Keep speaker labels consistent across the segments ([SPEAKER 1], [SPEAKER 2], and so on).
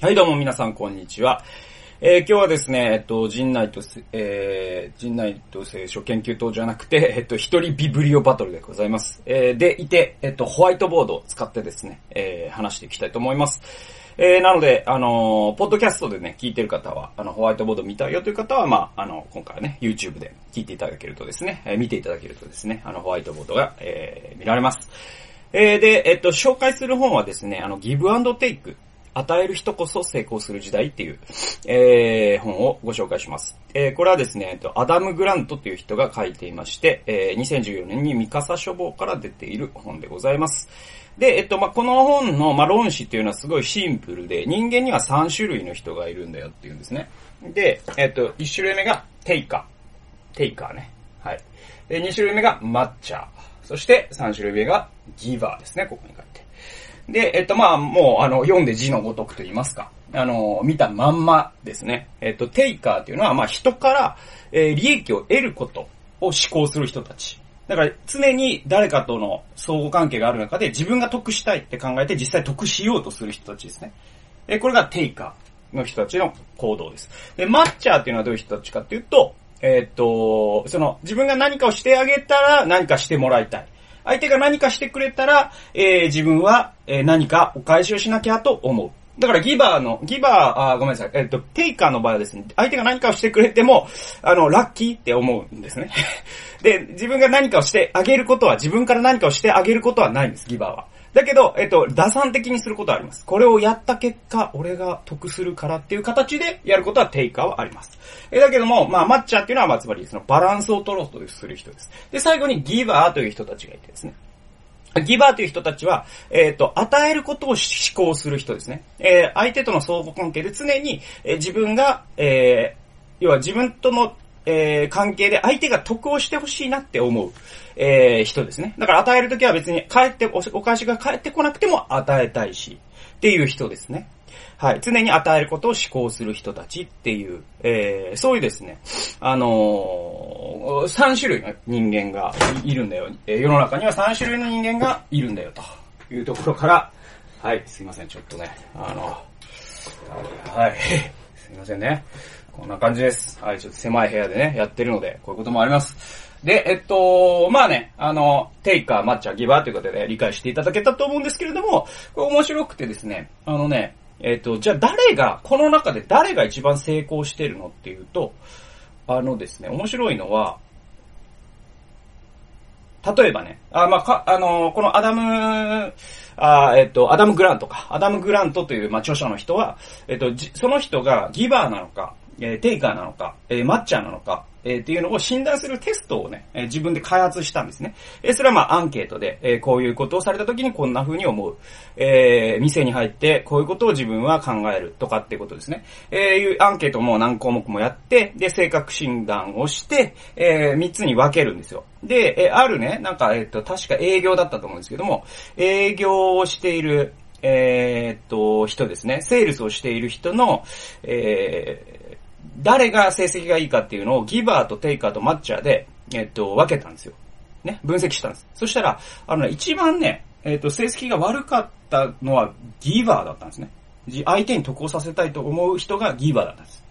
[SPEAKER 1] はい、どうも皆さん、こんにちは。えー今日はですね、えっと、陣内と、えー、陣内と聖書研究棟じゃなくて、えっと、一人ビブリオバトルでございます。えーで、いて、えっと、ホワイトボードを使ってですね、えー話していきたいと思います。えーなので、あのーポッドキャストでね、聞いてる方は、あの、ホワイトボード見たよという方は、まあ、あの、今回はね、YouTube で聞いていただけるとですね、えー見ていただけるとですね、あの、ホワイトボードが、えー見られます。えーで、えっと、紹介する本はですね、あの、ギブアンドテイク。与える人こそ成功する時代っていう、えー本をご紹介します。えーこれはですね、えっと、アダム・グラントという人が書いていまして、えー2014年にミカサ書房から出ている本でございます。で、えっと、まあ、この本の、まあ、論旨っていうのはすごいシンプルで、人間には3種類の人がいるんだよっていうんですね。で、えっと、1種類目がテイカー。テイカーね。はい。で、2種類目がマッチャー。そして3種類目がギバーですね、ここに書いて。で、えっと、まあ、もう、あの、読んで字のごとくと言いますか。あの、見たまんまですね。えっと、テイカーっていうのは、まあ、人から、えー利益を得ることを思考する人たち。だから、常に誰かとの相互関係がある中で、自分が得したいって考えて、実際得しようとする人たちですね。えこれがテイカーの人たちの行動です。で、マッチャーっていうのはどういう人たちかっていうと、えーっと、その、自分が何かをしてあげたら何かしてもらいたい。相手が何かしてくれたら、えー自分は、えー何かお返しをしなきゃと思う。だからギバーの、ギバー、あごめんなさい、えっ、と、テイカーの場合はですね、相手が何かをしてくれても、あの、ラッキーって思うんですね。で、自分が何かをしてあげることは、自分から何かをしてあげることはないんです、ギバーは。だけど、えっと、打算的にすることはあります。これをやった結果、俺が得するからっていう形でやることはテイカーはあります。えだけども、まあ、マッチャーっていうのは、まあ、つまりそのバランスを取ろうとする人です。で、最後にギバーという人たちがいてですね。ギバーという人たちは、えっ、と、与えることを思考する人ですね。えー相手との相互関係で常に、えー自分が、えー要は自分との、えー関係で相手が得をしてほしいなって思う、えー人ですね。だから与えるときは別に帰って、おお返しが返ってこなくても与えたいし、っていう人ですね。はい。常に与えることを思考する人たちっていう、えー、そういうですね、あのー、3種類の人間がいるんだよ。えー世の中には3種類の人間がいるんだよ、というところから、はい、すいません、ちょっとね、あの、はい、すいませんね。こんな感じです。はい、ちょっと狭い部屋でね、やってるので、こういうこともあります。で、えっと、まあね、あの、テイカー、マッチャー、ギバーということで理解していただけたと思うんですけれども、これ面白くてですね、あのね、えっと、じゃあ誰が、この中で誰が一番成功してるのっていうと、あのですね、面白いのは、例えばね、あ、まあ、か、あのこのアダム、あえっと、アダム・グラントか。アダム・グラントという、まあ、著者の人は、えっと、その人がギバーなのか、えーテイカーなのか、えーマッチャーなのか、えーっていうのを診断するテストをね、えー自分で開発したんですね。えーそれはまあアンケートで、えーこういうことをされた時にこんな風に思う。えー店に入ってこういうことを自分は考えるとかってことですね。えーいうアンケートも何項目もやって、で、性格診断をして、えー、3つに分けるんですよ。で、えーあるね、なんか、えっ、と、確か営業だったと思うんですけども、営業をしている、えーっと、人ですね。セールスをしている人の、えー誰が成績がいいかっていうのをギバーとテイカーとマッチャーで、えっと、分けたんですよ。ね、分析したんです。そしたら、あのね、一番ね、えっと、成績が悪かったのはギバーだったんですね。相手に得をさせたいと思う人がギバーだったんです。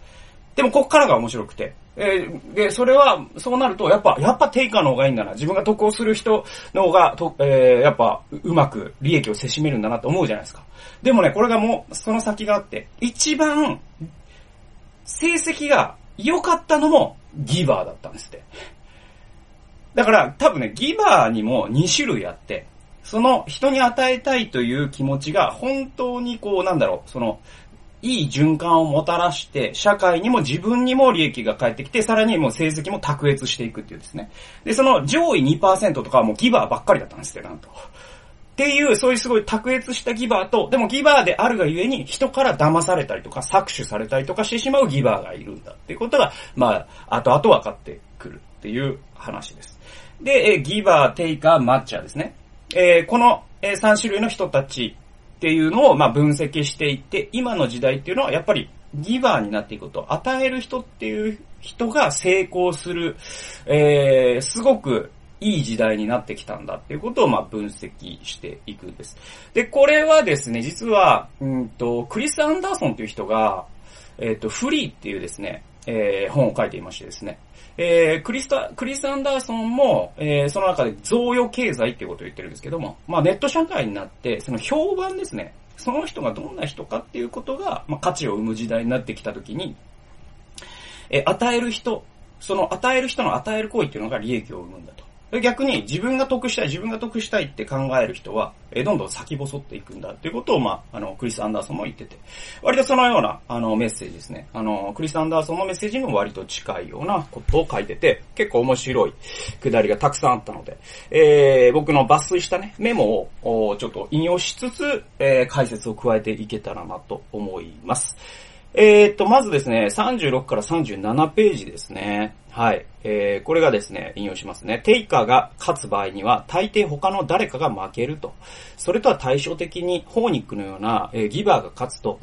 [SPEAKER 1] でも、こっからが面白くて。えーで、それは、そうなると、やっぱ、やっぱテイカーの方がいいんだな。自分が得をする人の方が、とえーやっぱ、うまく利益をせしめるんだなと思うじゃないですか。でもね、これがもう、その先があって、一番、成績が良かったのもギバーだったんですって。だから多分ね、ギバーにも2種類あって、その人に与えたいという気持ちが本当にこうなんだろう、その、いい循環をもたらして、社会にも自分にも利益が返ってきて、さらにもう成績も卓越していくっていうですね。で、その上位2%とかはもうギバーばっかりだったんですよ、なんと。っていう、そういうすごい卓越したギバーと、でもギバーであるがゆえに、人から騙されたりとか、搾取されたりとかしてしまうギバーがいるんだっていうことが、まあ、後々分かってくるっていう話です。で、えギバー、テイカー、マッチャーですね。えーこの、え3種類の人たちっていうのを、まあ、分析していって、今の時代っていうのは、やっぱり、ギバーになっていくと、与える人っていう人が成功する、えー、すごくいい時代になってきたんだっていうことを、まあ、分析していくんです。で、これはですね、実は、うんと、クリス・アンダーソンという人が、えっ、と、フリーっていうですね、えー、本を書いていましてですね。えー、クリスタ、クリス・アンダーソンも、えー、その中で贈与経済っていうことを言ってるんですけども、まあネット社会になって、その評判ですね。その人がどんな人かっていうことが、まあ価値を生む時代になってきたときに、えー、与える人、その与える人の与える行為っていうのが利益を生むんだと。逆に自分が得したい、自分が得したいって考える人は、えどんどん先細っていくんだっていうことを、まあ、あの、クリス・アンダーソンも言ってて、割とそのような、あの、メッセージですね。あの、クリス・アンダーソンのメッセージにも割と近いようなことを書いてて、結構面白いくだりがたくさんあったので、えー、僕の抜粋したね、メモを、ちょっと引用しつつ、えー、解説を加えていけたらなと思います。えー、っと、まずですね、36から37ページですね。はい。えー、これがですね、引用しますね。テイカーが勝つ場合には、大抵他の誰かが負けると。それとは対照的に、ホーニックのような、えー、ギバーが勝つと、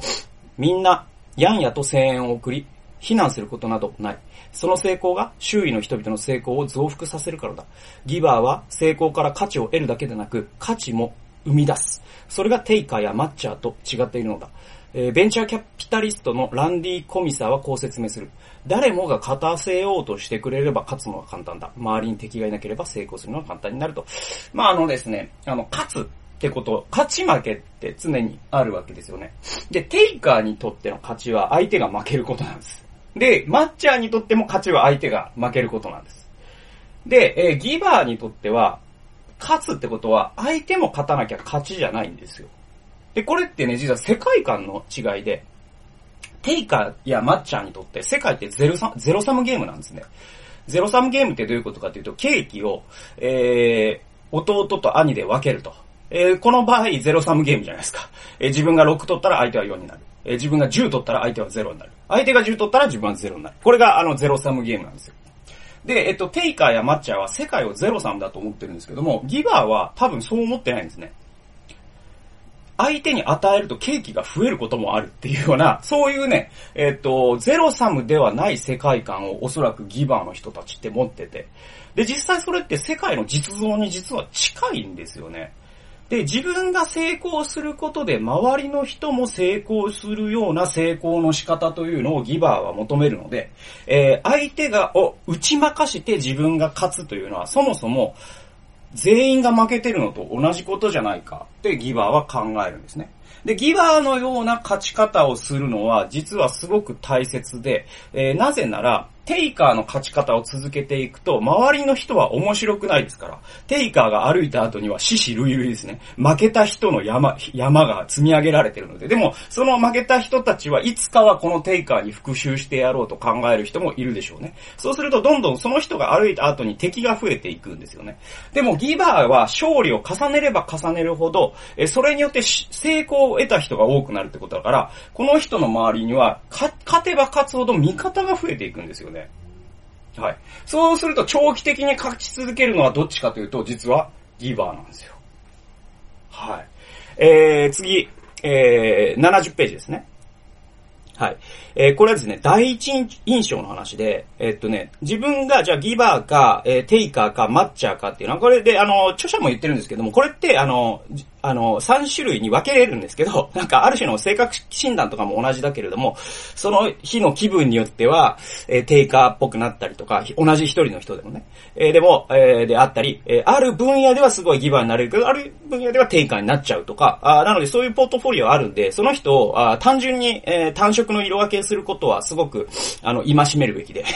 [SPEAKER 1] みんな、ヤンヤと声援を送り、非難することなどない。その成功が周囲の人々の成功を増幅させるからだ。ギバーは成功から価値を得るだけでなく、価値も生み出す。それがテイカーやマッチャーと違っているのだ。えー、ベンチャーキャピタリストのランディ・コミサーはこう説明する。誰もが勝たせようとしてくれれば勝つのは簡単だ。周りに敵がいなければ成功するのは簡単になると。まあ、あのですね、あの、勝つってこと、勝ち負けって常にあるわけですよね。で、テイカーにとっての勝ちは相手が負けることなんです。で、マッチャーにとっても勝ちは相手が負けることなんです。で、えー、ギバーにとっては、勝つってことは相手も勝たなきゃ勝ちじゃないんですよ。で、これってね、実は世界観の違いで、テイカーやマッチャーにとって世界ってゼロサゼロサムゲームなんですね。ゼロサムゲームってどういうことかというと、ケーキを、えー、弟と兄で分けると。えー、この場合、ゼロサムゲームじゃないですか。えー、自分が6取ったら相手は4になる。えー、自分が10取ったら相手は0になる。相手が10取ったら自分は0になる。これがあのゼロサムゲームなんですよ。で、えっと、テイカーやマッチャーは世界をゼロサムだと思ってるんですけども、ギバーは多分そう思ってないんですね。相手に与えるとケーキが増えることもあるっていうような、そういうね、えっ、と、ゼロサムではない世界観をおそらくギバーの人たちって持ってて。で、実際それって世界の実像に実は近いんですよね。で、自分が成功することで周りの人も成功するような成功の仕方というのをギバーは求めるので、えー、相手が、を打ち負かして自分が勝つというのはそもそも全員が負けてるのと同じことじゃないかってギバーは考えるんですね。で、ギバーのような勝ち方をするのは実はすごく大切で、えー、なぜなら、テイカーの勝ち方を続けていくと、周りの人は面白くないですから、テイカーが歩いた後には死死類類ですね。負けた人の山、山が積み上げられてるので、でも、その負けた人たちはいつかはこのテイカーに復讐してやろうと考える人もいるでしょうね。そうすると、どんどんその人が歩いた後に敵が増えていくんですよね。でも、ギバーは勝利を重ねれば重ねるほど、えそれによって成功を得た人が多くなるってことだから、この人の周りには、勝てば勝つほど味方が増えていくんですよね。はい。そうすると長期的に勝ち続けるのはどっちかというと、実はギバーなんですよ。はい。えー、次、えー、70ページですね。はい。えー、これはですね、第一印象の話で、えー、っとね、自分が、じゃあギバーか、えー、テイカーか、マッチャーかっていうのは、これで、あの、著者も言ってるんですけども、これって、あの、あの、3種類に分けれるんですけど、なんかある種の性格診断とかも同じだけれども、その日の気分によっては、えー、テイカーっぽくなったりとか、同じ一人の人でもね、えー、でも、えー、であったり、えー、ある分野ではすごいギバーになれるけど、ある分野ではテイカーになっちゃうとか、あなのでそういうポートフォリオあるんで、その人をあ単純に、えー、単色の色分けすることはすごく、あの、戒めるべきで。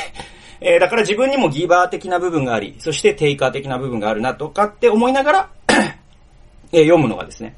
[SPEAKER 1] えー、だから自分にもギバー的な部分があり、そしてテイカー的な部分があるなとかって思いながらえー、読むのがですね、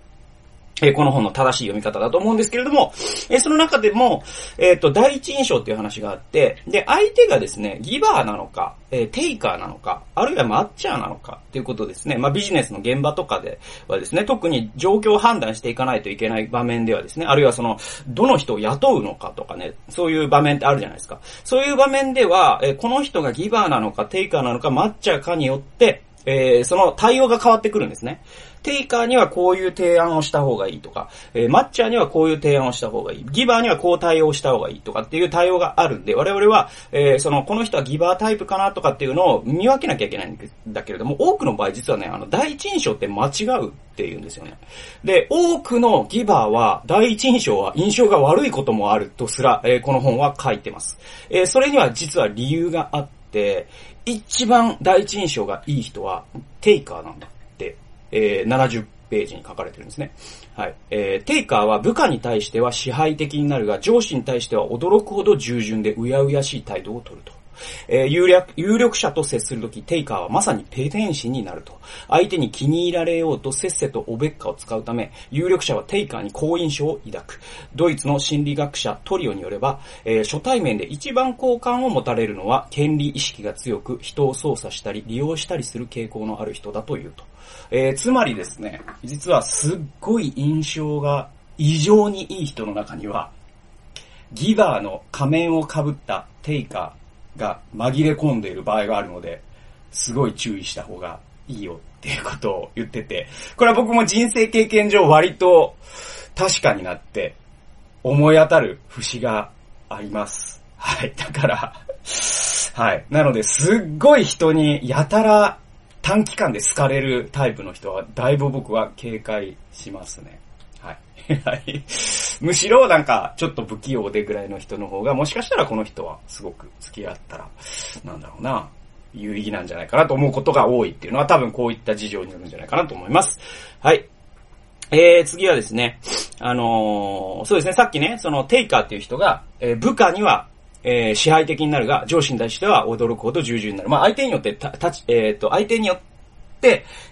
[SPEAKER 1] えー、この本の正しい読み方だと思うんですけれども、えー、その中でも、えっ、ー、と、第一印象っていう話があって、で、相手がですね、ギバーなのか、えテイカーなのか、あるいはマッチャーなのかっていうことですね。まあ、ビジネスの現場とかではですね、特に状況を判断していかないといけない場面ではですね、あるいはその、どの人を雇うのかとかね、そういう場面ってあるじゃないですか。そういう場面では、えこの人がギバーなのか、テイカーなのか、マッチャーかによって、えー、その対応が変わってくるんですね。テイカーにはこういう提案をした方がいいとか、えー、マッチャーにはこういう提案をした方がいい。ギバーにはこう対応した方がいいとかっていう対応があるんで、我々は、えー、その、この人はギバータイプかなとかっていうのを見分けなきゃいけないんだけれども、多くの場合実はね、あの、第一印象って間違うっていうんですよね。で、多くのギバーは、第一印象は印象が悪いこともあるとすら、えー、この本は書いてます。え、それには実は理由があって、一番第一印象がいい人は、テイカーなんだって、えー、70ページに書かれてるんですね。はい。えー、テイカーは部下に対しては支配的になるが、上司に対しては驚くほど従順でうやうやしい態度をとると。えー、有力、有力者と接するとき、テイカーはまさにペテン師になると。相手に気に入られようとせっせとおべっかを使うため、有力者はテイカーに好印象を抱く。ドイツの心理学者トリオによれば、えー、初対面で一番好感を持たれるのは、権利意識が強く、人を操作したり、利用したりする傾向のある人だというと。えー、つまりですね、実はすっごい印象が異常にいい人の中には、ギバーの仮面をかぶったテイカー、が紛れ込んでいる場合があるので、すごい注意した方がいいよっていうことを言ってて、これは僕も人生経験上割と確かになって思い当たる節があります。はい。だからはい。なので、すっごい人にやたら短期間で好かれるタイプの人は、だいぶ僕は警戒しますね。はい。はい。むしろなんか、ちょっと不器用でぐらいの人の方が、もしかしたらこの人はすごく付き合ったら、なんだろうな、有意義なんじゃないかなと思うことが多いっていうのは多分こういった事情によるんじゃないかなと思います。はい。えー、次はですね、あのー、そうですね、さっきね、そのテイカーっていう人が、えー、部下には、えー、支配的になるが、上司に対しては驚くほど従順になる。まあ、相手によって、た、たち、えっ、ー、と、相手によっ、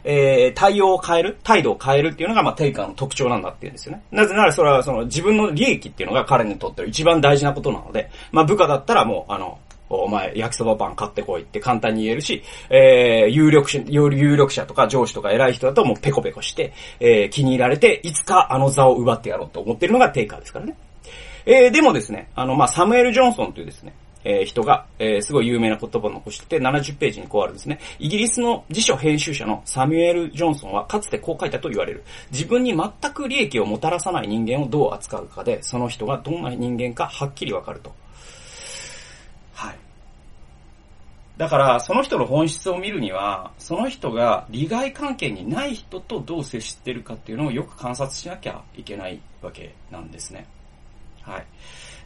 [SPEAKER 1] えー、対応を変える、態度を変えるっていうのが、まあ、テイカーの特徴なんだっていうんですよね。なぜなら、それは、その、自分の利益っていうのが彼にとっては一番大事なことなので、まあ、部下だったらもう、あの、お前、焼きそばパン買ってこいって簡単に言えるし、えー、有力者、有力者とか上司とか偉い人だともうペコペコして、えー、気に入られて、いつかあの座を奪ってやろうと思ってるのがテイカーですからね。えー、でもですね、あの、まあ、サムエル・ジョンソンというですね、えー、人が、えー、すごい有名な言葉を残してて、70ページにこうあるんですね。イギリスの辞書編集者のサミュエル・ジョンソンはかつてこう書いたと言われる。自分に全く利益をもたらさない人間をどう扱うかで、その人がどんな人間かはっきりわかると。はい。だから、その人の本質を見るには、その人が利害関係にない人とどう接してるかっていうのをよく観察しなきゃいけないわけなんですね。はい。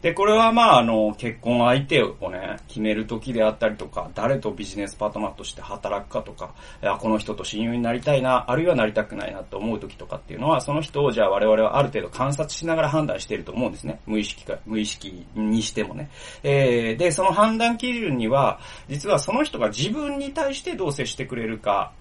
[SPEAKER 1] で、これはまあ、あの、結婚相手をね、決める時であったりとか、誰とビジネスパートナーとして働くかとか、いや、この人と親友になりたいな、あるいはなりたくないなと思う時とかっていうのは、その人をじゃあ我々はある程度観察しながら判断していると思うんですね。無意識か、無意識にしてもね。えー、で、その判断基準には、実はその人が自分に対してどう接してくれるか、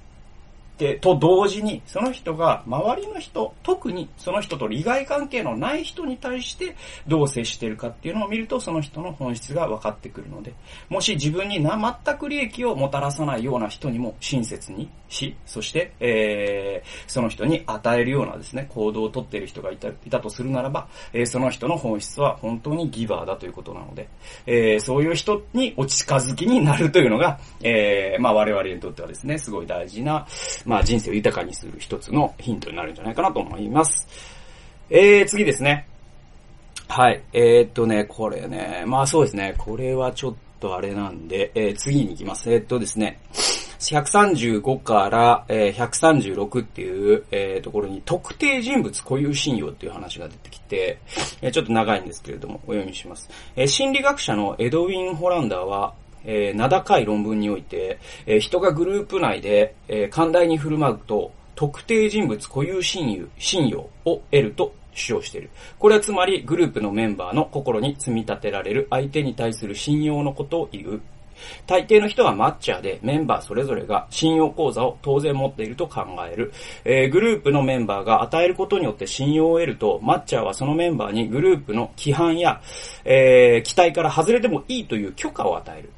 [SPEAKER 1] で、と同時に、その人が周りの人、特にその人と利害関係のない人に対してどう接してるかっていうのを見ると、その人の本質が分かってくるので、もし自分にな全く利益をもたらさないような人にも親切にし、そして、えー、その人に与えるようなですね、行動をとっている人がいたいたとするならば、えー、その人の本質は本当にギバーだということなので、えー、そういう人にお近づきになるというのが、えー、まあ我々にとってはですね、すごい大事な、まあ人生を豊かにする一つのヒントになるんじゃないかなと思います。えー、次ですね。はい。えー、っとね、これね、まあそうですね、これはちょっとあれなんで、えー、次に行きます。えー、っとですね、135から、えー、136っていう、えー、ところに特定人物固有信用っていう話が出てきて、えー、ちょっと長いんですけれども、お読みします。えー、心理学者のエドウィン・ホランダーは、えー、名高い論文において、えー、人がグループ内で、えー、寛大に振る舞うと、特定人物固有信用信用を得ると主張している。これはつまりグループのメンバーの心に積み立てられる相手に対する信用のことを言う。大抵の人はマッチャーでメンバーそれぞれが信用口座を当然持っていると考える。えー、グループのメンバーが与えることによって信用を得ると、マッチャーはそのメンバーにグループの規範や、えー、期待から外れてもいいという許可を与える。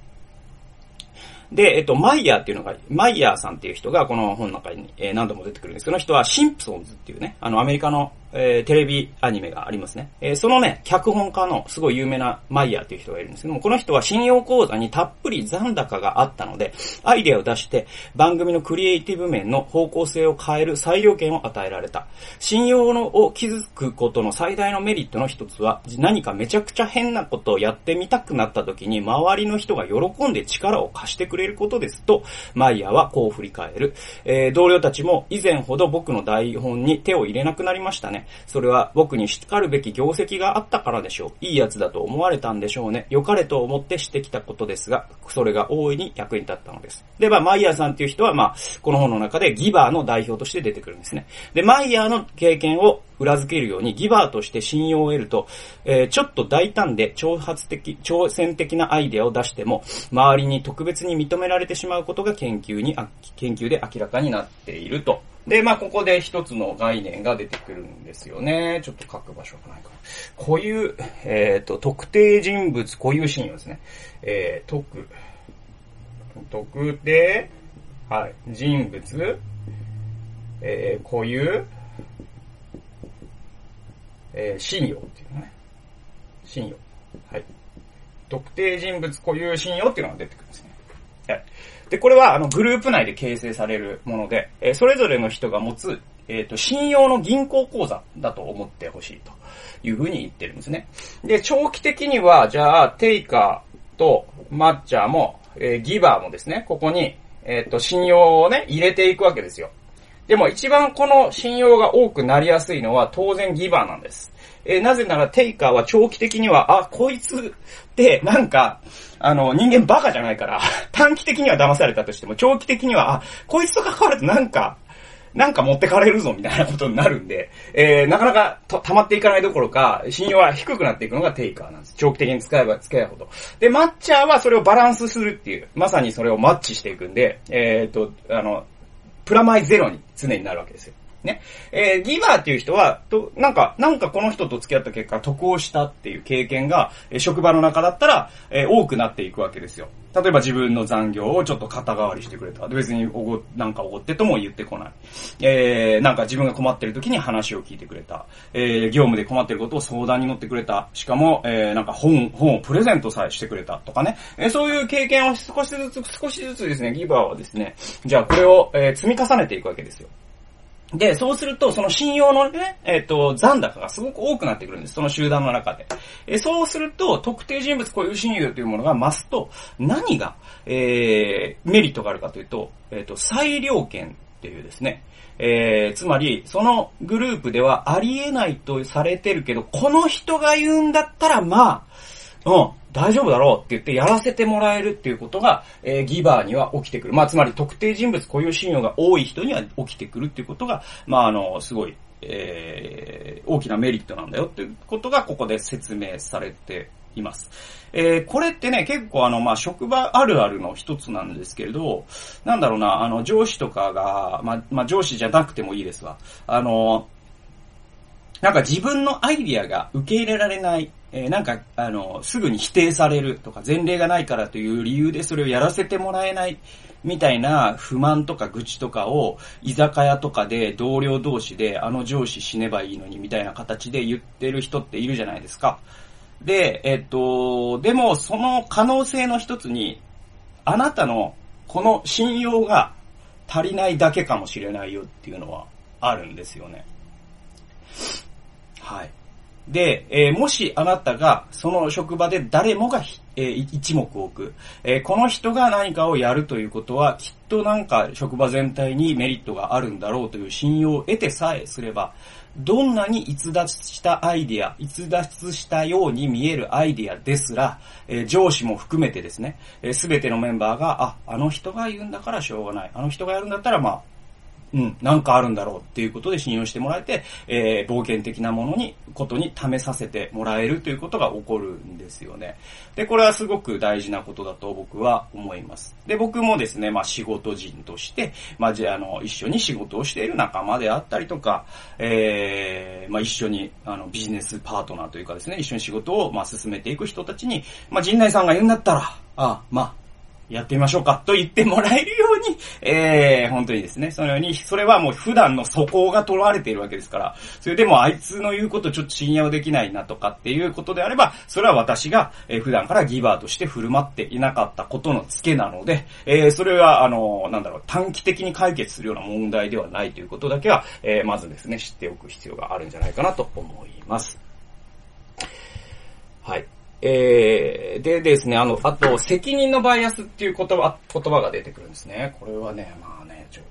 [SPEAKER 1] で、えっと、マイヤーっていうのが、マイヤーさんっていう人がこの本の中に、えー、何度も出てくるんですけど、その人はシンプソンズっていうね、あの、アメリカの、えー、テレビアニメがありますね。えー、そのね、脚本家のすごい有名なマイヤーという人がいるんですけども、この人は信用講座にたっぷり残高があったので、アイデアを出して番組のクリエイティブ面の方向性を変える裁量権を与えられた。信用のを築くことの最大のメリットの一つは、何かめちゃくちゃ変なことをやってみたくなった時に、周りの人が喜んで力を貸してくれることですと、マイヤーはこう振り返る。えー、同僚たちも以前ほど僕の台本に手を入れなくなりましたね。それは僕に叱るべき業績があったからでしょう。いいやつだと思われたんでしょうね。良かれと思ってしてきたことですが、それが大いに役に立ったのです。で、まあ、マイヤーさんっていう人は、まあ、この本の中でギバーの代表として出てくるんですね。で、マイヤーの経験を裏付けるようにギバーとして信用を得ると、えー、ちょっと大胆で挑発的、挑戦的なアイデアを出しても、周りに特別に認められてしまうことが研究に、研究で明らかになっていると。で、まあ、ここで一つの概念が出てくるんですよね。ちょっと書く場所がないかな。固有、えっ、ー、と、特定人物固有信用ですね。えー、特、特定、はい、人物、えー、固有、えー、信用っていうのね。信用。はい。特定人物固有信用っていうのが出てくるんですね。はい。で、これは、あの、グループ内で形成されるもので、えー、それぞれの人が持つ、えっ、ー、と、信用の銀行口座だと思ってほしいというふうに言ってるんですね。で、長期的には、じゃあ、テイカーとマッチャーも、えー、ギバーもですね、ここに、えっ、と、信用をね、入れていくわけですよ。でも一番この信用が多くなりやすいのは当然ギバーなんです。えー、なぜならテイカーは長期的には、あ、こいつってなんか、あの、人間バカじゃないから、短期的には騙されたとしても、長期的には、あ、こいつと関わるとなんか、なんか持ってかれるぞみたいなことになるんで、えー、なかなか溜まっていかないどころか、信用は低くなっていくのがテイカーなんです。長期的に使えば使えばほど。で、マッチャーはそれをバランスするっていう、まさにそれをマッチしていくんで、えっ、と、あの、プラマイゼロに常になるわけですよ。ね。えー、ギバーっていう人は、と、なんか、なんかこの人と付き合った結果、得をしたっていう経験が、えー、職場の中だったら、えー、多くなっていくわけですよ。例えば自分の残業をちょっと肩代わりしてくれた。別におご、なんかおごってとも言ってこない。えー、なんか自分が困ってる時に話を聞いてくれた。えー、業務で困ってることを相談に乗ってくれた。しかも、えー、なんか本、本をプレゼントさえしてくれたとかね。えー、そういう経験を少しずつ、少しずつですね、ギバーはですね、じゃあこれを、えー、積み重ねていくわけですよ。で、そうすると、その信用のね、えっ、ー、と、残高がすごく多くなってくるんです。その集団の中で。えー、そうすると、特定人物固有信用というものが増すと、何が、えー、メリットがあるかというと、えっ、ー、と、裁量権っていうですね、えー、つまり、そのグループではありえないとされてるけど、この人が言うんだったら、まあ、うん、大丈夫だろうって言ってやらせてもらえるっていうことが、えー、ギバーには起きてくる。まあ、つまり特定人物固有信用が多い人には起きてくるっていうことが、まあ、あの、すごい、えー、大きなメリットなんだよっていうことがここで説明されています。えー、これってね、結構あの、まあ、職場あるあるの一つなんですけれど、なんだろうな、あの、上司とかが、まあ、まあ、上司じゃなくてもいいですわ。あの、なんか自分のアイディアが受け入れられないえー、なんか、あの、すぐに否定されるとか、前例がないからという理由でそれをやらせてもらえないみたいな不満とか愚痴とかを、居酒屋とかで同僚同士で、あの上司死ねばいいのにみたいな形で言ってる人っているじゃないですか。で、えっと、でもその可能性の一つに、あなたのこの信用が足りないだけかもしれないよっていうのはあるんですよね。はい。で、えー、もしあなたがその職場で誰もが、えー、一目置く、えー、この人が何かをやるということは、きっとなんか職場全体にメリットがあるんだろうという信用を得てさえすれば、どんなに逸脱したアイディア、逸脱したように見えるアイディアですら、えー、上司も含めてですね、す、え、べ、てのメンバーが、あ、あの人が言うんだからしょうがない。あの人がやるんだったら、まあ、うん、なんかあるんだろうっていうことで信用してもらえて、えー、冒険的なものに、ことに試させてもらえるということが起こるんですよね。で、これはすごく大事なことだと僕は思います。で、僕もですね、まあ仕事人として、まあじゃあ、あの、一緒に仕事をしている仲間であったりとか、えー、まあ一緒に、あの、ビジネスパートナーというかですね、一緒に仕事を、まあ進めていく人たちに、まあ陣内さんが言うんだったら、あ、まあ、やってみましょうかと言ってもらえるように、えー、本当にですね、そのように、それはもう普段の素行が取られているわけですから、それでもあいつの言うことちょっと信用できないなとかっていうことであれば、それは私が、えー、普段からギバーとして振る舞っていなかったことのツケなので、えー、それは、あの、なんだろう、短期的に解決するような問題ではないということだけは、えー、まずですね、知っておく必要があるんじゃないかなと思います。はい。えー、でですね、あの、あと、責任のバイアスっていう言葉、言葉が出てくるんですね。これはね、まあね、ちょ、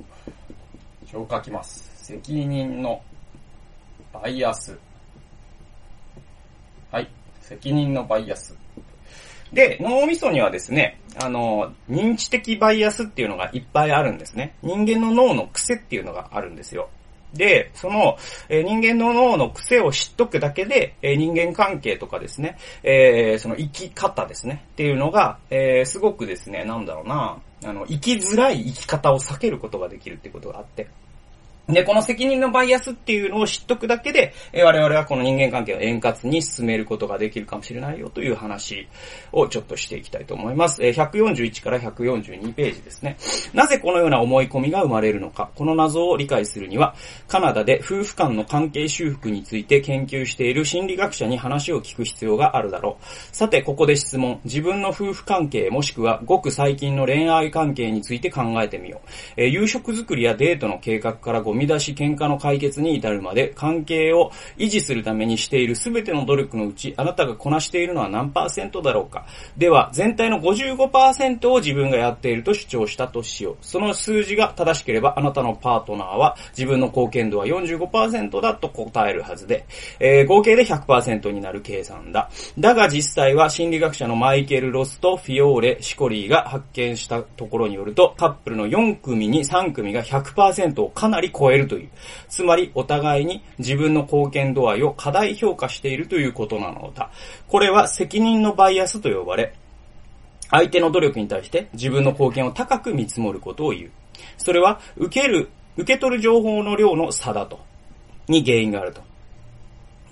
[SPEAKER 1] ちょ書きます。責任のバイアス。はい。責任のバイアス。で、脳みそにはですね、あの、認知的バイアスっていうのがいっぱいあるんですね。人間の脳の癖っていうのがあるんですよ。で、その、えー、人間の脳の癖を知っとくだけで、えー、人間関係とかですね、えー、その生き方ですね、っていうのが、えすごくですね、なんだろうな、あの、生きづらい生き方を避けることができるってことがあって。で、この責任のバイアスっていうのを知っとくだけで、え我々はこの人間関係を円滑に進めることができるかもしれないよという話をちょっとしていきたいと思います。え141から142ページですね。なぜこのような思い込みが生まれるのか、この謎を理解するには、カナダで夫婦間の関係修復について研究している心理学者に話を聞く必要があるだろう。さて、ここで質問。自分の夫婦関係もしくはごく最近の恋愛関係について考えてみよう。え夕食作りやデートの計画からゴミ出し喧嘩の解決に至るまで関係を維持するためにしている全ての努力のうちあなたがこなしているのは何パーセントだろうかでは全体の55%を自分がやっていると主張したとしよう。その数字が正しければあなたのパートナーは自分の貢献度は45%だと答えるはずで、えー、合計で100%になる計算だ。だが実際は心理学者のマイケル・ロスとフィオーレ・シコリーが発見したところによるとカップルの4組に3組が100%をかなり超えるという。つまり、お互いに自分の貢献度合いを過大評価しているということなのだ。これは責任のバイアスと呼ばれ、相手の努力に対して自分の貢献を高く見積もることを言う。それは、受ける、受け取る情報の量の差だと、に原因があると。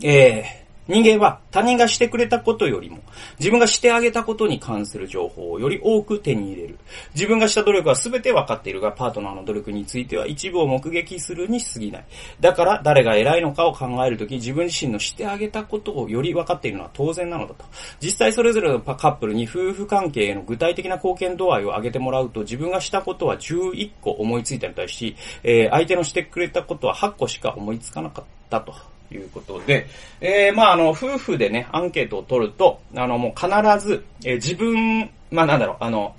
[SPEAKER 1] えー、人間は他人がしてくれたことよりも、自分がしてあげたことに関する情報をより多く手に入れる。自分がした努力は全て分かっているが、パートナーの努力については一部を目撃するに過ぎない。だから、誰が偉いのかを考えるとき、自分自身のしてあげたことをより分かっているのは当然なのだと。実際それぞれのカップルに夫婦関係への具体的な貢献度合いを上げてもらうと、自分がしたことは11個思いついたに対し、えー、相手のしてくれたことは8個しか思いつかなかったと。いうことで、えー、まあ、あの、夫婦でね、アンケートを取ると、あの、もう必ず、えー、自分、まあ、なんだろう、あの、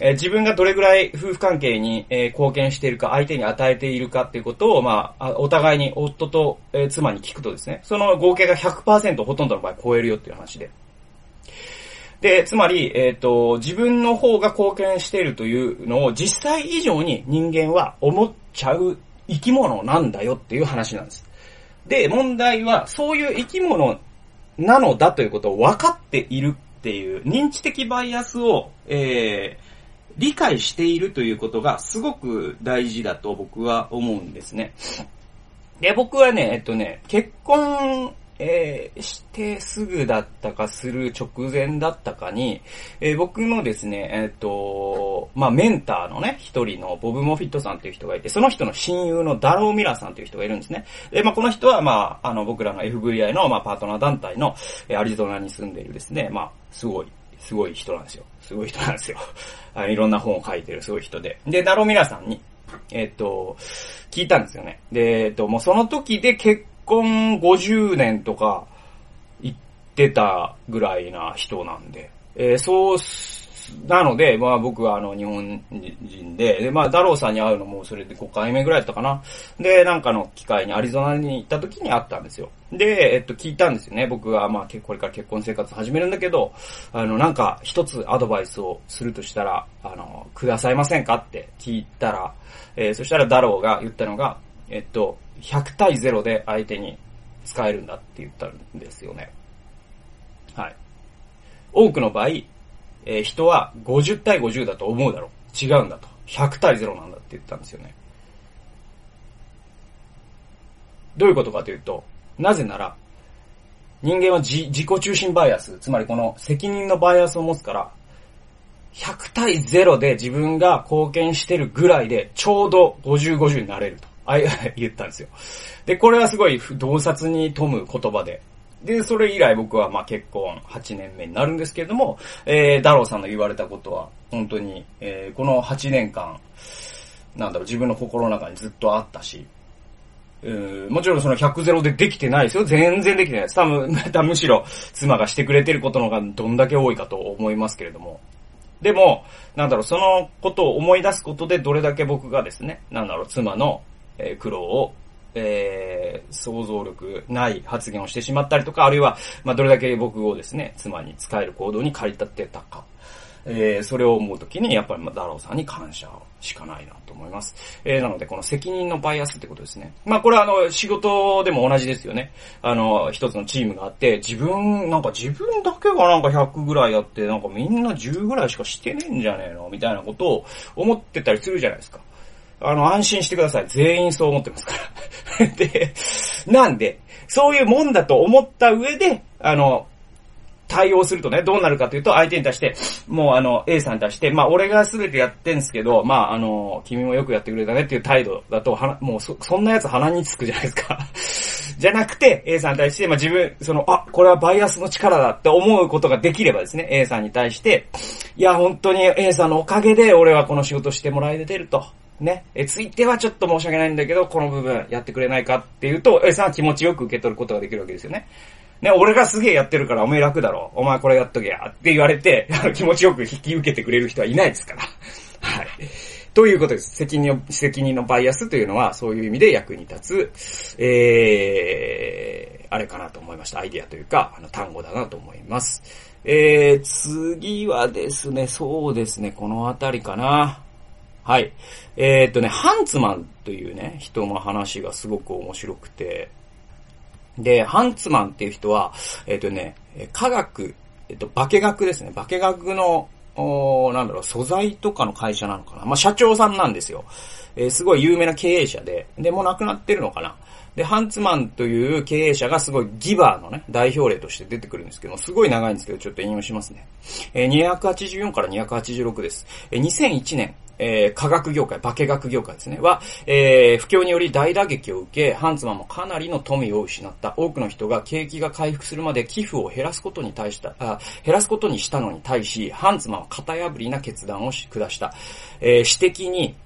[SPEAKER 1] えー、自分がどれぐらい夫婦関係に、えー、貢献しているか、相手に与えているかっていうことを、まあ、お互いに夫と、えー、妻に聞くとですね、その合計が100%ほとんどの場合超えるよっていう話で。で、つまり、えっ、ー、と、自分の方が貢献しているというのを実際以上に人間は思っちゃう生き物なんだよっていう話なんです。で、問題は、そういう生き物なのだということを分かっているっていう認知的バイアスを、えー、理解しているということがすごく大事だと僕は思うんですね。で、僕はね、えっとね、結婚えー、してすぐだったかする直前だったかに、えー、僕のですね、えっ、ー、と、まあ、メンターのね、一人のボブ・モフィットさんという人がいて、その人の親友のダロー・ミラーさんという人がいるんですね。で、まあ、この人は、まあ、あの、僕らの FVI の、まあ、パートナー団体の、えアリゾナに住んでいるですね、まあ、すごい、すごい人なんですよ。すごい人なんですよ。あいろんな本を書いてるすごい人で。で、ダロー・ミラさんに、えっ、と、聞いたんですよね。で、えっ、と、もうその時で結婚50年とか言ってたぐらいな人なんで、えー、そう、なので、まあ僕はあの日本人で、で、まあダローさんに会うのもそれで5回目ぐらいだったかな。で、なんかの機会にアリゾナに行った時に会ったんですよ。で、えっと聞いたんですよね。僕はまあこれから結婚生活始めるんだけど、あのなんか一つアドバイスをするとしたら、あの、くださいませんかって聞いたら、えー、そしたらダローが言ったのが、えっと、100対0で相手に使えるんだって言ったんですよね。はい。多くの場合、えー、人は50対50だと思うだろう。違うんだと。100対0なんだって言ったんですよね。どういうことかというと、なぜなら、人間は自己中心バイアス、つまりこの責任のバイアスを持つから、100対0で自分が貢献してるぐらいで、ちょうど50、50になれると。あ言ったんですよ。で、これはすごい洞察に富む言葉で。で、それ以来僕はまあ結婚8年目になるんですけれども、えー、ダローさんの言われたことは、本当に、えー、この8年間、なんだろう、自分の心の中にずっとあったし、うんもちろんその100ゼロでできてないですよ。全然できてないです。多分、むしろ妻がしてくれてることの方がどんだけ多いかと思いますけれども。でも、なんだろう、そのことを思い出すことでどれだけ僕がですね、なんだろう、妻の、え、苦労を、えー、想像力ない発言をしてしまったりとか、あるいは、まあ、どれだけ僕をですね、妻に使える行動に駆り立てたか。えー、それを思うときに、やっぱり、ダローさんに感謝しかないなと思います。えー、なので、この責任のバイアスってことですね。まあ、これはあの、仕事でも同じですよね。あの、一つのチームがあって、自分、なんか自分だけがなんか100ぐらいやって、なんかみんな10ぐらいしかしてねえんじゃねえの？みたいなことを思ってたりするじゃないですか。あの、安心してください。全員そう思ってますから。で、なんで、そういうもんだと思った上で、あの、対応するとね、どうなるかというと、相手に対して、もうあの、A さんに対して、まあ、俺が全てやってんすけど、まあ、あの、君もよくやってくれたねっていう態度だと、はもうそ、そんなやつ鼻につくじゃないですか。じゃなくて、A さんに対して、まあ、自分、その、あ、これはバイアスの力だって思うことができればですね、A さんに対して、いや、本当に A さんのおかげで、俺はこの仕事してもらえてると。ね。え、ついてはちょっと申し訳ないんだけど、この部分やってくれないかっていうと、A さんは気持ちよく受け取ることができるわけですよね。ね、俺がすげえやってるからお前楽だろ。お前これやっとけや。って言われて、あの気持ちよく引き受けてくれる人はいないですから。はい。ということです。責任を責任のバイアスというのは、そういう意味で役に立つ、えー、あれかなと思いました。アイディアというか、あの単語だなと思います。えー、次はですね、そうですね、このあたりかな。はい。えー、っとね、ハンツマンというね、人の話がすごく面白くて、で、ハンツマンっていう人は、えっ、とね、科学、えっ、と、化学ですね。化学の、おなんだろう、素材とかの会社なのかな。まあ、社長さんなんですよ。えー、すごい有名な経営者で、で、もう亡くなってるのかな。で、ハンツマンという経営者がすごいギバーのね、代表例として出てくるんですけどすごい長いんですけど、ちょっと引用しますね。えー、284から286です。えー、2001年、えー、科学業界、化学業界ですね、は、えー、不況により大打撃を受け、ハンツマンもかなりの富を失った。多くの人が景気が回復するまで寄付を減らすことに対した、あ減らすことにしたのに対し、ハンツマンは型破りな決断を下した。えー、私的に、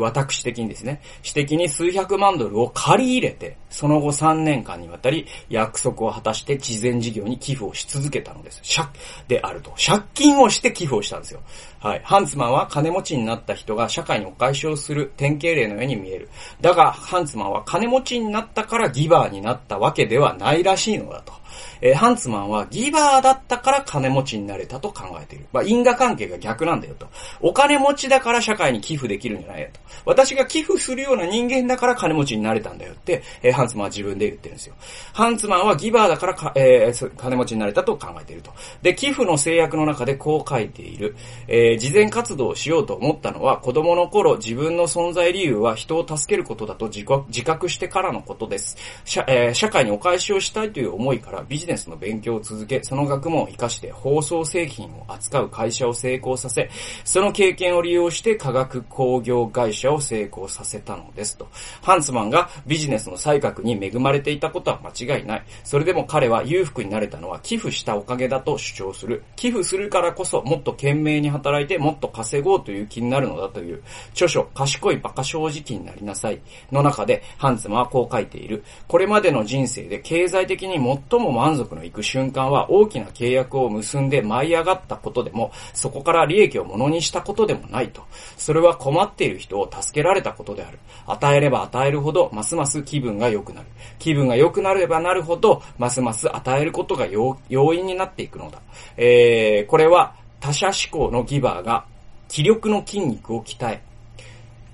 [SPEAKER 1] 私的にですね、私的に数百万ドルを借り入れて、その後3年間にわたり約束を果たして慈善事業に寄付をし続けたのです。借、であると。借金をして寄付をしたんですよ。はい。ハンツマンは金持ちになった人が社会にお返しをする典型例のように見える。だが、ハンツマンは金持ちになったからギバーになったわけではないらしいのだと。えー、ハンツマンはギバーだったから金持ちになれたと考えている。まあ、因果関係が逆なんだよと。お金持ちだから社会に寄付できるんじゃないよと。私が寄付するような人間だから金持ちになれたんだよって、えー、ハンツマンは自分で言ってるんですよ。ハンツマンはギバーだからか、えー、金持ちになれたと考えていると。で、寄付の制約の中でこう書いている。えー、事前活動をしようと思ったのは、子供の頃自分の存在理由は人を助けることだと自覚してからのことです。社,、えー、社会にお返しをしたいという思いからビジネスの勉強を続け、その学問を活かして放送製品を扱う会社を成功させ、その経験を利用して化学工業会社を成功させたのですと。ハンツマンがビジネスの才覚に恵まれていたことは間違いない。それでも彼は裕福になれたのは寄付したおかげだと主張する。寄付するからこそもっと懸命に働いてもっと稼ごうという気になるのだという著書、賢い馬鹿正直になりなさいの中でハンツマンはこう書いている。これまでの人生で経済的に最も満足のいく瞬間は大きな契約を結んで舞い上がったことでも、そこから利益をものにしたことでもないと。それは困っている人を助けられたことである。与えれば与えるほど、ますます気分が良くなる。気分が良くなればなるほど、ますます与えることが要因になっていくのだ。えー、これは他者思考のギバーが気力の筋肉を鍛え、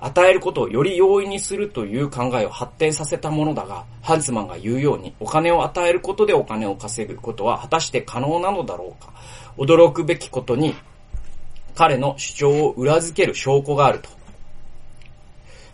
[SPEAKER 1] 与えることをより容易にするという考えを発展させたものだが、ハンズマンが言うように、お金を与えることでお金を稼ぐことは果たして可能なのだろうか。驚くべきことに、彼の主張を裏付ける証拠があると。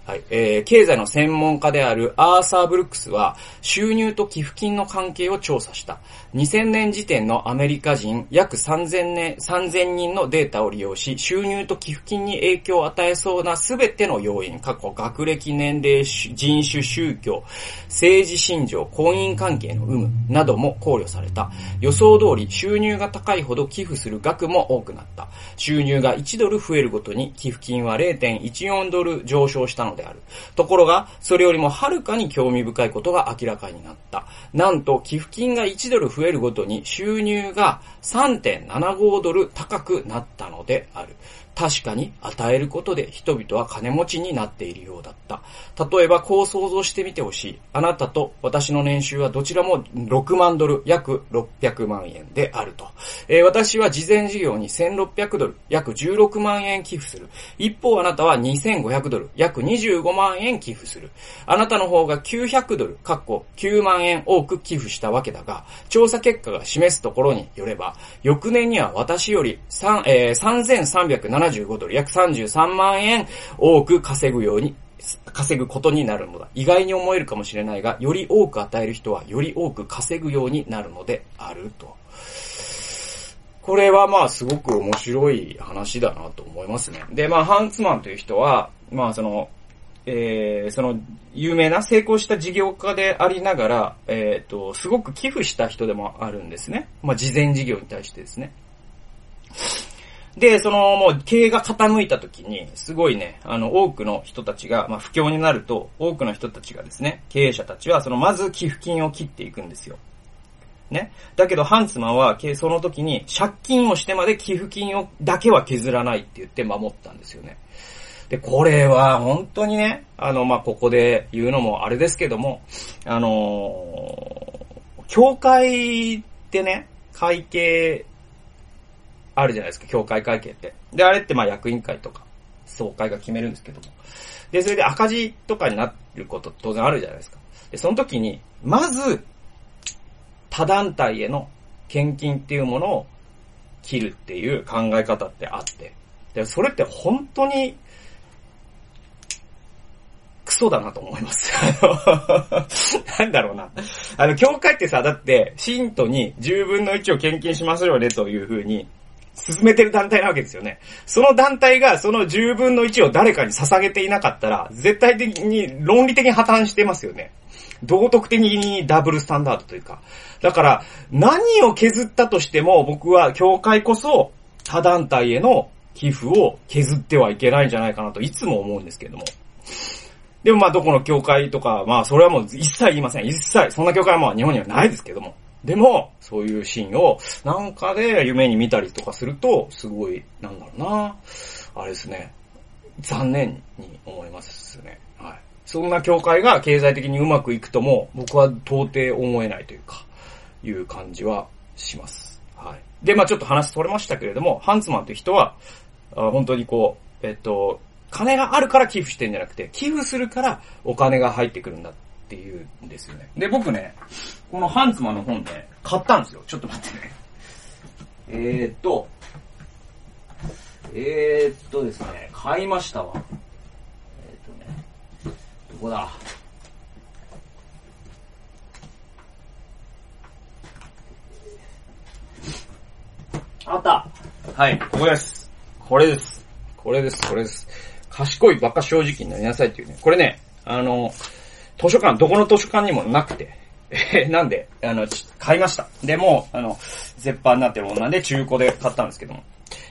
[SPEAKER 1] はい。えー、経済の専門家であるアーサー・ブルックスは、収入と寄付金の関係を調査した。2000年時点のアメリカ人約3000年、3000人のデータを利用し、収入と寄付金に影響を与えそうなすべての要因、過去、学歴、年齢、人種、宗教、政治信条、婚姻関係の有無なども考慮された。予想通り、収入が高いほど寄付する額も多くなった。収入が1ドル増えるごとに寄付金は0.14ドル上昇したのである。ところが、それよりもはるかに興味深いことが明らかになった。なんと、寄付金が1ドル増えるごとに収入が3.75ドル高くなったのである。確かに与えることで人々は金持ちになっているようだった。例えばこう想像してみてほしい。あなたと私の年収はどちらも6万ドル、約600万円であると。えー、私は事前事業に1600ドル、約16万円寄付する。一方あなたは2500ドル、約25万円寄付する。あなたの方が900ドル、かっこ9万円多く寄付したわけだが、調査結果が示すところによれば、翌年には私より3、えー、3370 75ドル、約33万円多く稼ぐように、稼ぐことになるのだ。意外に思えるかもしれないが、より多く与える人はより多く稼ぐようになるのであると。これはまあすごく面白い話だなと思いますね。で、まあハンツマンという人は、まあその、えー、その、有名な成功した事業家でありながら、えっ、ー、と、すごく寄付した人でもあるんですね。まあ、事前事業に対してですね。で、その、もう経営が傾いた時に、すごいね、あの、多くの人たちが、まあ、不況になると、多くの人たちがですね、経営者たちは、その、まず寄付金を切っていくんですよ。ね。だけど、ハンツマンは、その時に、借金をしてまで寄付金を、だけは削らないって言って守ったんですよね。で、これは、本当にね、あの、まあ、ここで言うのもあれですけども、あのー、教会ってね、会計あるじゃないですか、協会会計って。で、あれってまあ役員会とか、総会が決めるんですけども。で、それで赤字とかになること当然あるじゃないですか。で、その時に、まず、他団体への献金っていうものを切るっていう考え方ってあって。で、それって本当に、クソだなと思います。なんだろうな。あの、教会ってさ、だって、信徒に10分の1を献金しますよねというふうに進めてる団体なわけですよね。その団体がその10分の1を誰かに捧げていなかったら、絶対的に論理的に破綻してますよね。道徳的にダブルスタンダードというか。だから、何を削ったとしても、僕は教会こそ他団体への寄付を削ってはいけないんじゃないかなといつも思うんですけども。でもまあどこの教会とか、まあそれはもう一切言いません。一切。そんな教会はまあ日本にはないですけども。でも、そういうシーンを、なんかで夢に見たりとかすると、すごい、なんだろうな、あれですね、残念に思いますね。はい。そんな教会が経済的にうまくいくとも、僕は到底思えないというか、いう感じはします。はい。で、まあちょっと話取れましたけれども、ハンツマンという人は、あ本当にこう、えっと、金があるから寄付してんじゃなくて、寄付するからお金が入ってくるんだっていうんですよね。で、僕ね、このハンツマの本ね、買ったんですよ。ちょっと待ってね。えーっと、えーっとですね、買いましたわ。えーっとね、どこだ？あったはい、ここです。これです。これです、これです。賢いバカ正直になりなさいっていうね。これね、あの、図書館、どこの図書館にもなくて、えなんで、あの、買いました。で、もうあの、絶版になってるものなんで中古で買ったんですけども。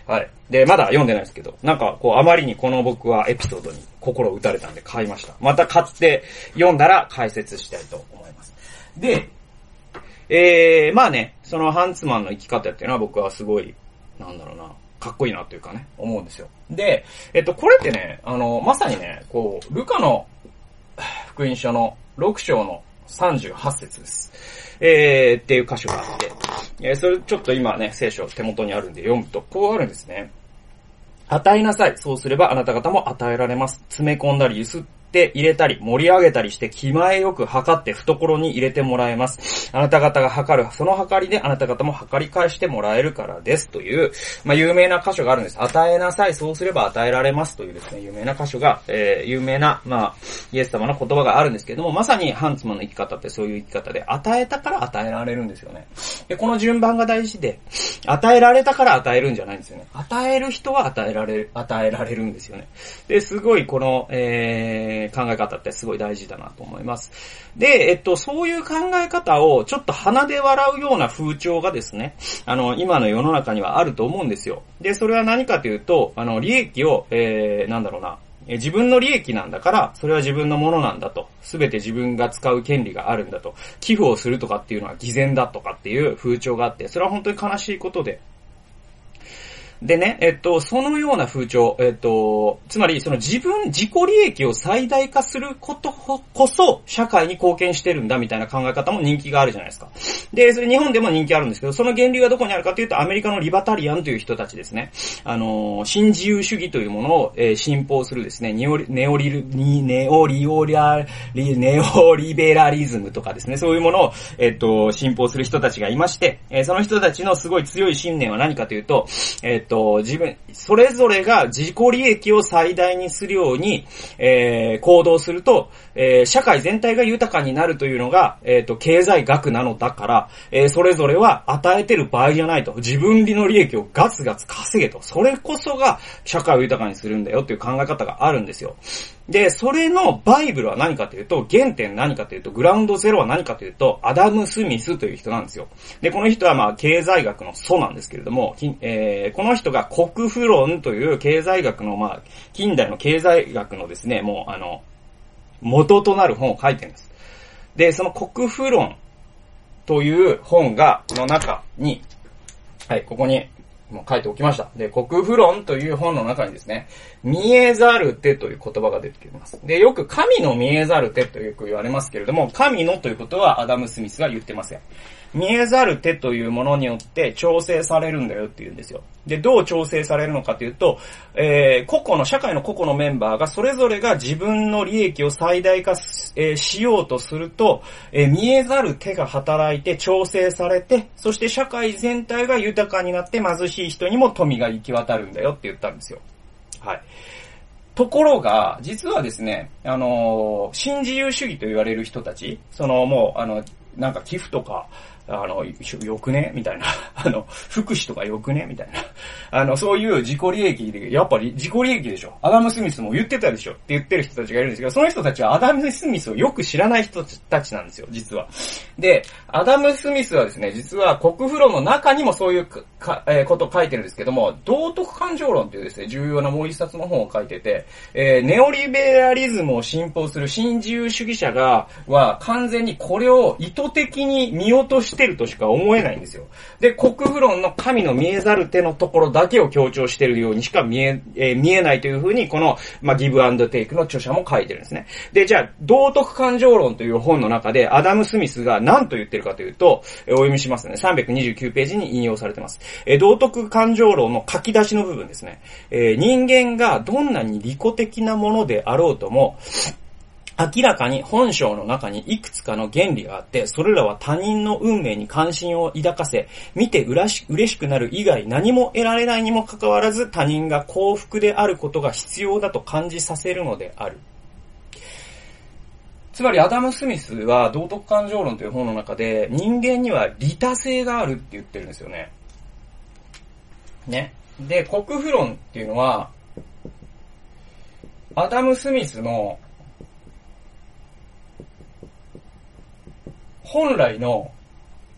[SPEAKER 1] はい。で、まだ読んでないですけど、なんか、こう、あまりにこの僕はエピソードに心打たれたんで買いました。また買って読んだら解説したいと思います。で、えー、まあね、そのハンツマンの生き方っていうのは僕はすごい、なんだろうな、かっこいいなというかね、思うんですよ。で、えっと、これってね、あの、まさにね、こう、ルカの福音書の6章の38節です。えー、っていう箇所があって、えー、それちょっと今ね、聖書手元にあるんで読むと、こうあるんですね。与えなさい。そうすればあなた方も与えられます。詰め込んだりゆすっって入れたり、盛り上げたりして、気前よく測って懐に入れてもらえます。あなた方が測る、その測りであなた方も測り返してもらえるからです。という、まあ、有名な箇所があるんです。与えなさい、そうすれば与えられます。というですね、有名な箇所が、えー、有名な、まあ、イエス様の言葉があるんですけども、まさにハンツマンの生き方ってそういう生き方で、与えたから与えられるんですよね。で、この順番が大事で、与えられたから与えるんじゃないんですよね。与える人は与えられる、与えられるんですよね。で、すごいこの、えー、考え方ってすごい大事だなと思います。で、えっと、そういう考え方をちょっと鼻で笑うような風潮がですね、あの、今の世の中にはあると思うんですよ。で、それは何かというと、あの、利益を、えー、なんだろうな、自分の利益なんだから、それは自分のものなんだと。すべて自分が使う権利があるんだと。寄付をするとかっていうのは偽善だとかっていう風潮があって、それは本当に悲しいことで、でね、えっと、そのような風潮、えっと、つまりその自分、自己利益を最大化することこそ、社会に貢献してるんだみたいな考え方も人気があるじゃないですか。で、それ日本でも人気あるんですけど、その源流はどこにあるかというと、アメリカのリバタリアンという人たちですね。あの、新自由主義というものを、えー、信奉するですね、ネオリ、ネオリ、ネオリオリアリ、ネオリベラリズムとかですね、そういうものを、えっと、信奉する人たちがいまして、えー、その人たちのすごい強い信念は何かというと、えっと、と、自分、それぞれが自己利益を最大にするように、えー、行動すると、えー、社会全体が豊かになるというのが、えっ、ー、と、経済学なのだから、えー、それぞれは与えてる場合じゃないと。自分の利益をガツガツ稼げと。それこそが社会を豊かにするんだよっていう考え方があるんですよ。で、それのバイブルは何かというと、原点何かというと、グラウンドゼロは何かというと、アダム・スミスという人なんですよ。で、この人はまあ、経済学の祖なんですけれども、えー、この人が国富論という経済学のまあ、近代の経済学のですね、もうあの、元となる本を書いてるんです。で、その国富論という本が、の中に、はい、ここにもう書いておきました。で、国富論という本の中にですね、見えざる手という言葉が出てきます。で、よく神の見えざる手とよく言われますけれども、神のということはアダム・スミスが言ってません。見えざる手というものによって調整されるんだよって言うんですよ。で、どう調整されるのかというと、えー、個々の、社会の個々のメンバーがそれぞれが自分の利益を最大化し,、えー、しようとすると、えー、見えざる手が働いて調整されて、そして社会全体が豊かになって貧しい人にも富が行き渡るんだよって言ったんですよ。はい。ところが、実はですね、あのー、新自由主義と言われる人たち、そのもう、あの、なんか寄付とか、あの、よくね？みたいな。あの、福祉とかよくね？みたいな。あの、そういう自己利益で、やっぱり自己利益でしょ。アダム・スミスも言ってたでしょって言ってる人たちがいるんですけど、その人たちはアダム・スミスをよく知らない人たちなんですよ、実は。で、アダム・スミスはですね、実は国風論の中にもそういうか、えー、ことを書いてるんですけども、道徳感情論っていうですね、重要なもう一冊の本を書いてて、えー、ネオリベラリズムを信奉する新自由主義者が、は完全にこれを意図的に見落とししてるとしか思えないんですよ。で、国風論の神の見えざる手のところだけを強調してるようにしか見え、えー、見えないというふうに、この、まあ、ギブアンドテイクの著者も書いてるんですね。で、じゃあ、道徳感情論という本の中で、アダム・スミスが何と言ってるかというと、えー、お読みしますね。329ページに引用されてます。えー、道徳感情論の書き出しの部分ですね。えー、人間がどんなに利己的なものであろうとも、明らかに本性の中にいくつかの原理があって、それらは他人の運命に関心を抱かせ、見てうらし嬉しくなる以外何も得られないにもかかわらず他人が幸福であることが必要だと感じさせるのである。つまりアダム・スミスは道徳感情論という本の中で人間には利他性があるって言ってるんですよね。ね。で、国富論っていうのは、アダム・スミスの本来の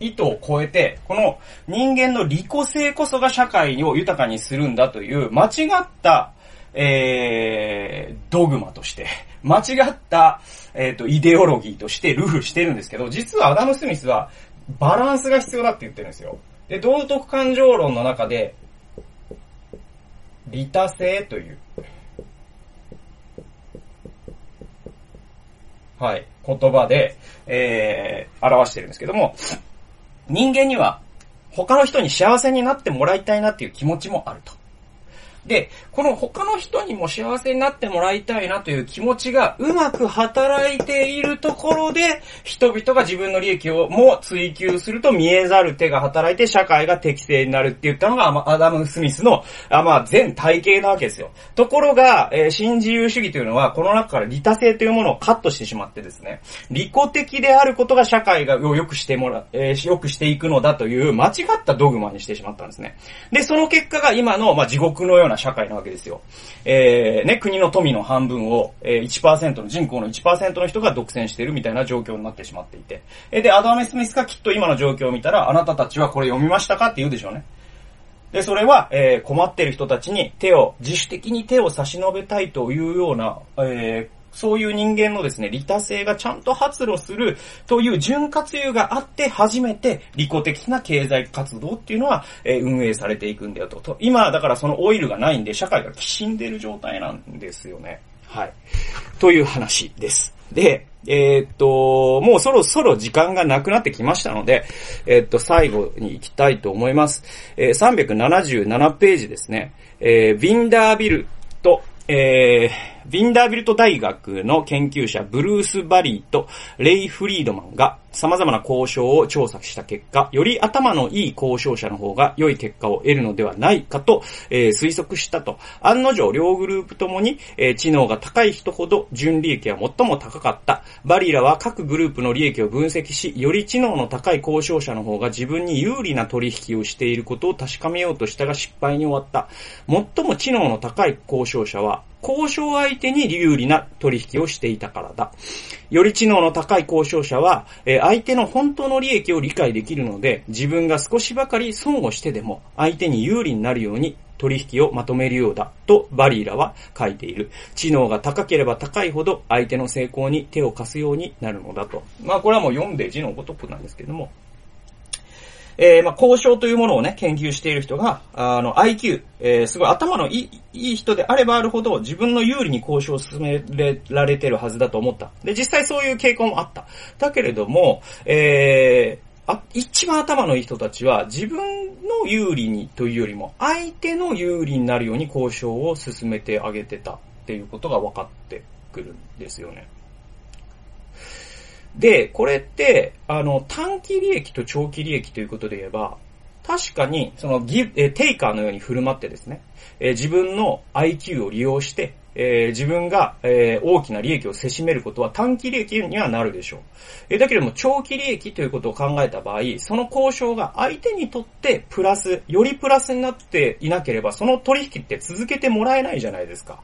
[SPEAKER 1] 意図を超えて、この人間の利己性こそが社会を豊かにするんだという間違った、えー、ドグマとして、間違った、えっ、ー、と、イデオロギーとしてルフしてるんですけど、実はアダム・スミスはバランスが必要だって言ってるんですよ。で、道徳感情論の中で、利他性という、はい、言葉で、えー、表してるんですけども、人間には他の人に幸せになってもらいたいなっていう気持ちもあると。で、この他の人にも幸せになってもらいたいなという気持ちがうまく働いているところで、人々が自分の利益をも追求すると見えざる手が働いて社会が適正になるって言ったのがアダム・スミスの、あまあ、全体系なわけですよ。ところが、えー、新自由主義というのは、この中から利他性というものをカットしてしまってですね、利己的であることが社会が良くしてもら、えー、良くしていくのだという間違ったドグマにしてしまったんですね。で、その結果が今の、まあ、地獄のような社会なわけですよ。えー、ね、国の富の半分を、えー、1%の、人口の1%の人が独占しているみたいな状況になってしまっていて。えで、アダメ・スミスがきっと今の状況を見たら、あなたたちはこれ読みましたか？って言うでしょうね。で、それは、えー、困っている人たちに手を、自主的に手を差し伸べたいというような、えー、そういう人間のですね、利他性がちゃんと発露するという潤滑油があって初めて利己的な経済活動っていうのは、え、運営されていくんだよと。と今、だからそのオイルがないんで社会がきしんでる状態なんですよね。はい。という話です。で、えー、っと、もうそろそろ時間がなくなってきましたので、えー、っと、最後に行きたいと思います。えー、377ページですね。えー、ビンダービルと、えー、ヴィンダービルト大学の研究者ブルース・バリーとレイ・フリードマンが様々な交渉を調査した結果、より頭のいい交渉者の方が良い結果を得るのではないかと、えー、推測したと。案の定、両グループともに、えー、知能が高い人ほど純利益は最も高かった。バリーらは各グループの利益を分析し、より知能の高い交渉者の方が自分に有利な取引をしていることを確かめようとしたが失敗に終わった。最も知能の高い交渉者は、交渉相手に有利な取引をしていたからだ。より知能の高い交渉者は、え相手の本当の利益を理解できるので、自分が少しばかり損をしてでも、相手に有利になるように取引をまとめるようだとバリーラは書いている。知能が高ければ高いほど相手の成功に手を貸すようになるのだと。まあこれはもう読んで字のごとくなんですけども、えー、まあ、交渉というものをね、研究している人が、あの、IQ、えー、すごい頭のいい、いい人であればあるほど、自分の有利に交渉を進められてるはずだと思った。で、実際そういう傾向もあった。だけれども、えー、あ、一番頭のいい人たちは自分の有利にというよりも相手の有利になるように交渉を進めてあげてたっていうことが分かってくるんですよね。で、これって、あの、短期利益と長期利益ということで言えば、確かに、そのギ、えテイカーのように振る舞ってですね、え自分の IQ を利用して、えー、自分が、えー、大きな利益をせしめることは短期利益にはなるでしょう。えー、だけれども長期利益ということを考えた場合、その交渉が相手にとってプラス、よりプラスになっていなければ、その取引って続けてもらえないじゃないですか。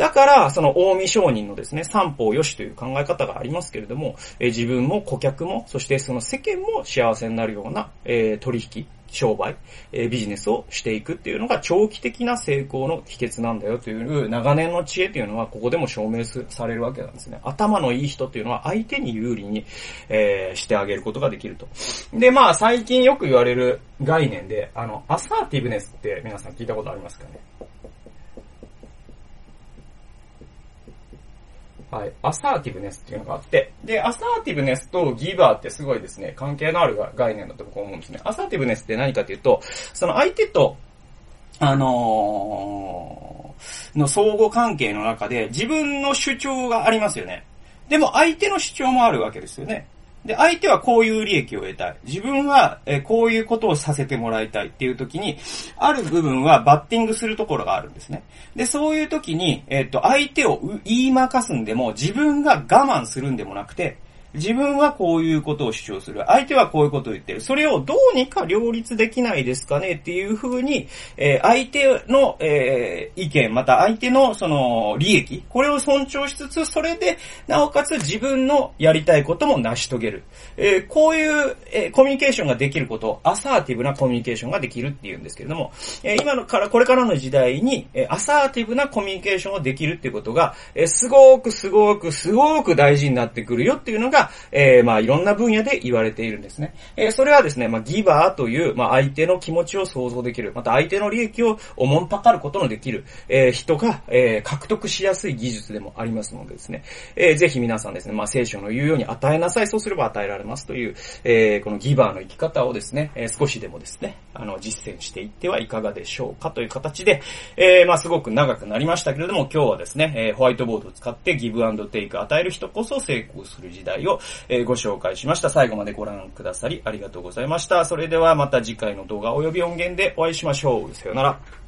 [SPEAKER 1] だから、その、大見商人のですね、三方よしという考え方がありますけれども、え、自分も顧客も、そしてその世間も幸せになるような、えー、取引、商売、えー、ビジネスをしていくっていうのが長期的な成功の秘訣なんだよという長年の知恵っていうのはここでも証明されるわけなんですね。頭のいい人っていうのは相手に有利に、えー、してあげることができると。で、まあ最近よく言われる概念で、あの、アサーティブネスって皆さん聞いたことありますかね？はい。アサーティブネスっていうのがあって、で、アサーティブネスとギバーってすごいですね、関係のある概念だと僕思うんですね。アサーティブネスって何かというと、その相手と、あのー、の相互関係の中で自分の主張がありますよね。でも相手の主張もあるわけですよね。で、相手はこういう利益を得たい。自分は、えこういうことをさせてもらいたいっていう時に、ある部分はバッティングするところがあるんですね。で、そういう時に、えっ、と、相手を言いまかすんでも、自分が我慢するんでもなくて、自分はこういうことを主張する。相手はこういうことを言ってる。それをどうにか両立できないですかねっていうふうに、えー、相手の、えー、意見、また相手のその利益、これを尊重しつつ、それで、なおかつ自分のやりたいことも成し遂げる。えー、こういう、えー、コミュニケーションができることを、アサーティブなコミュニケーションができるっていうんですけれども、えー、今のから、これからの時代に、えー、アサーティブなコミュニケーションができるっていうことが、えー、すごくすごくすごく大事になってくるよっていうのが、が、えー、まあいろんな分野で言われているんですね。えー、それはですね、まあギバーという、まあ相手の気持ちを想像できる、また相手の利益をおもんぱかることのできる、えー、人が、えー、獲得しやすい技術でもありますのでですね、えー、ぜひ皆さんですね、まあ聖書の言うように与えなさい、そうすれば与えられますという、えー、このギバーの生き方をですね、えー、少しでもですね、あの、実践していってはいかがでしょうかという形で、えー、まあすごく長くなりましたけれども、今日はですね、えー、ホワイトボードを使ってギブアンドテイク与える人こそ成功する時代をを、えー、ご紹介しました。最後までご覧くださりありがとうございました。それではまた次回の動画及び音源でお会いしましょう。さよなら。